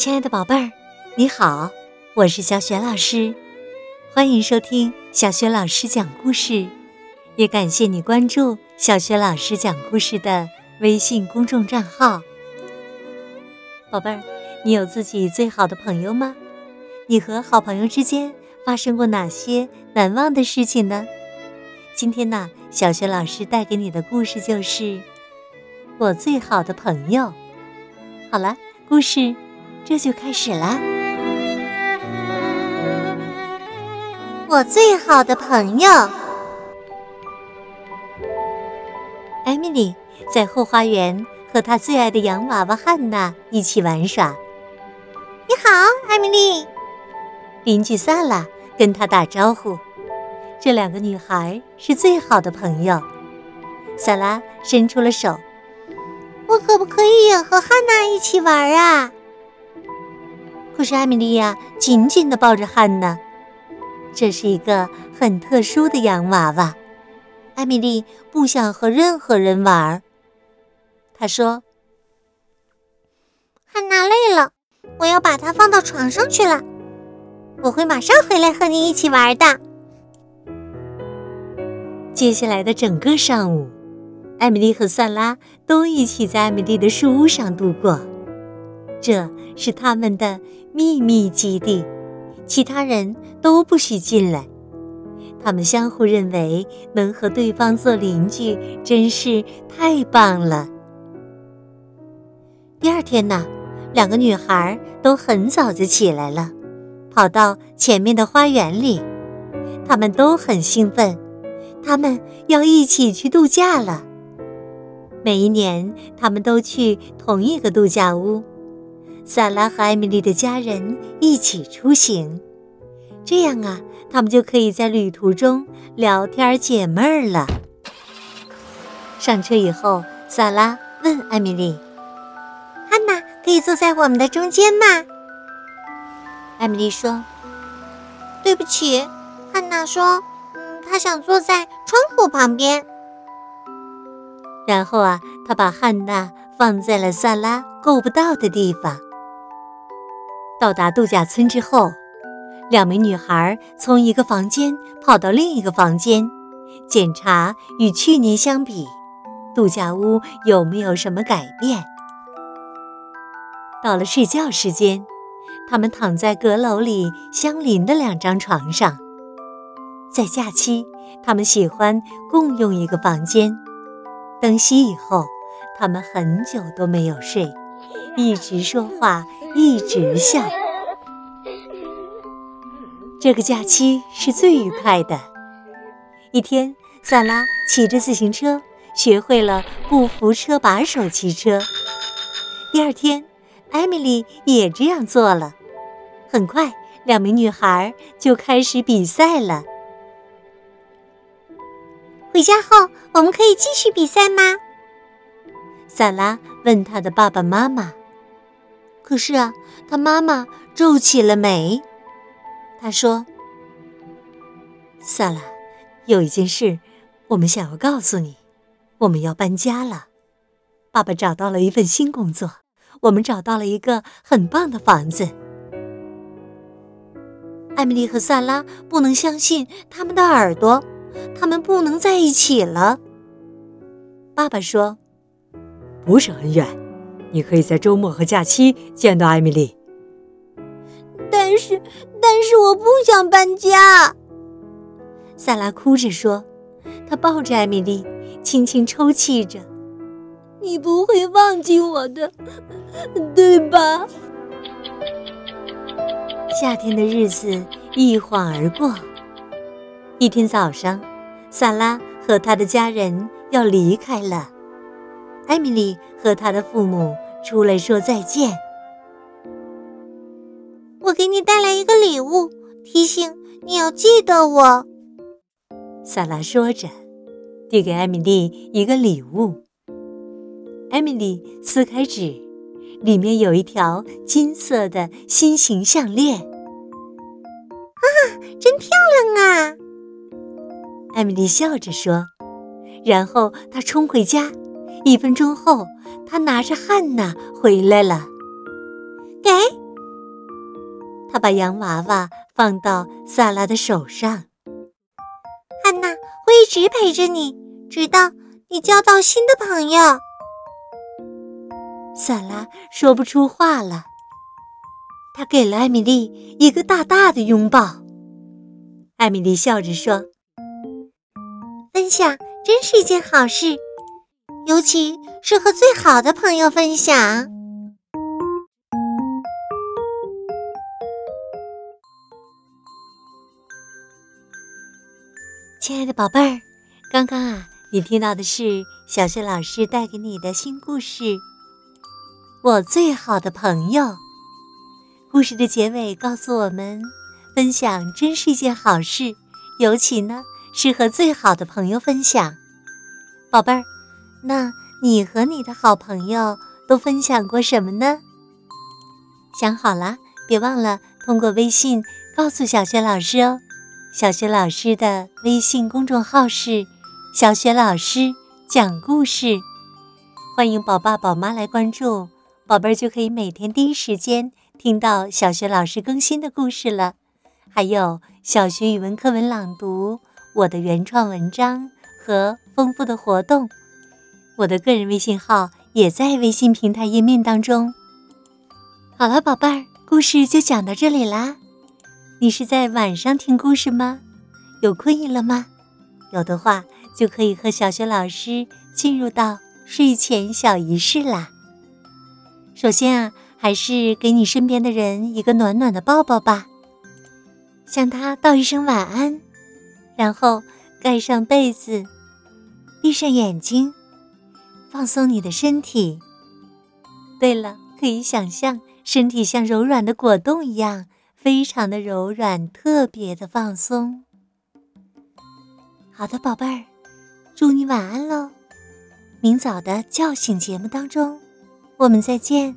亲爱的宝贝儿，你好，我是小雪老师，欢迎收听小雪老师讲故事，也感谢你关注小雪老师讲故事的微信公众账号。宝贝儿，你有自己最好的朋友吗？你和好朋友之间发生过哪些难忘的事情呢？今天呢，小雪老师带给你的故事就是我最好的朋友。好了，故事。这就开始了。我最好的朋友艾米丽在后花园和她最爱的洋娃娃汉娜一起玩耍。你好，艾米丽。邻居萨拉跟她打招呼。这两个女孩是最好的朋友。萨拉伸出了手。我可不可以也和汉娜一起玩啊？可是艾米莉亚紧紧地抱着汉娜，这是一个很特殊的洋娃娃。艾米丽不想和任何人玩儿。她说：“汉娜累了，我要把她放到床上去了。我会马上回来和你一起玩的。”接下来的整个上午，艾米丽和萨拉都一起在艾米丽的树屋上度过。这是他们的秘密基地，其他人都不许进来。他们相互认为能和对方做邻居真是太棒了。第二天呢，两个女孩都很早就起来了，跑到前面的花园里。她们都很兴奋，她们要一起去度假了。每一年，他们都去同一个度假屋。萨拉和艾米丽的家人一起出行，这样啊，他们就可以在旅途中聊天解闷儿了。上车以后，萨拉问艾米丽：“汉娜可以坐在我们的中间吗？”艾米丽说：“对不起。”汉娜说：“嗯，她想坐在窗户旁边。”然后啊，他把汉娜放在了萨拉够不到的地方。到达度假村之后，两名女孩从一个房间跑到另一个房间，检查与去年相比，度假屋有没有什么改变。到了睡觉时间，他们躺在阁楼里相邻的两张床上。在假期，他们喜欢共用一个房间。灯熄以后，他们很久都没有睡。一直说话，一直笑。这个假期是最愉快的。一天，萨拉骑着自行车，学会了不扶车把手骑车。第二天，艾米丽也这样做了。很快，两名女孩就开始比赛了。回家后，我们可以继续比赛吗？萨拉问她的爸爸妈妈。可是啊，他妈妈皱起了眉。他说：“萨拉，有一件事，我们想要告诉你，我们要搬家了。爸爸找到了一份新工作，我们找到了一个很棒的房子。”艾米丽和萨拉不能相信他们的耳朵，他们不能在一起了。爸爸说：“不是很远。”你可以在周末和假期见到艾米丽，但是，但是我不想搬家。萨拉哭着说，她抱着艾米丽，轻轻抽泣着：“你不会忘记我的，对吧？”夏天的日子一晃而过。一天早上，萨拉和他的家人要离开了。艾米丽和她的父母出来说再见。我给你带来一个礼物，提醒你要记得我。萨拉说着，递给艾米丽一个礼物。艾米丽撕开纸，里面有一条金色的心形项链。啊，真漂亮啊！艾米丽笑着说，然后她冲回家。一分钟后，他拿着汉娜回来了。给他把洋娃娃放到萨拉的手上。汉娜会一直陪着你，直到你交到新的朋友。萨拉说不出话了，他给了艾米丽一个大大的拥抱。艾米丽笑着说：“分享真是一件好事，尤其是和最好的朋友分享。”亲爱的宝贝儿，刚刚啊，你听到的是小雪老师带给你的新故事《我最好的朋友》。故事的结尾告诉我们，分享真是一件好事，尤其呢是和最好的朋友分享。宝贝儿，那你和你的好朋友都分享过什么呢？想好了，别忘了通过微信告诉小雪老师哦。小雪老师的微信公众号是“小雪老师讲故事”，欢迎宝爸宝妈来关注，宝贝儿就可以每天第一时间听到小雪老师更新的故事了。还有小学语文课文朗读、我的原创文章和丰富的活动，我的个人微信号也在微信平台页面当中。好了，宝贝儿，故事就讲到这里啦。你是在晚上听故事吗？有困意了吗？有的话，就可以和小雪老师进入到睡前小仪式啦。首先啊，还是给你身边的人一个暖暖的抱抱吧，向他道一声晚安，然后盖上被子，闭上眼睛，放松你的身体。对了，可以想象身体像柔软的果冻一样。非常的柔软，特别的放松。好的，宝贝儿，祝你晚安喽！明早的叫醒节目当中，我们再见。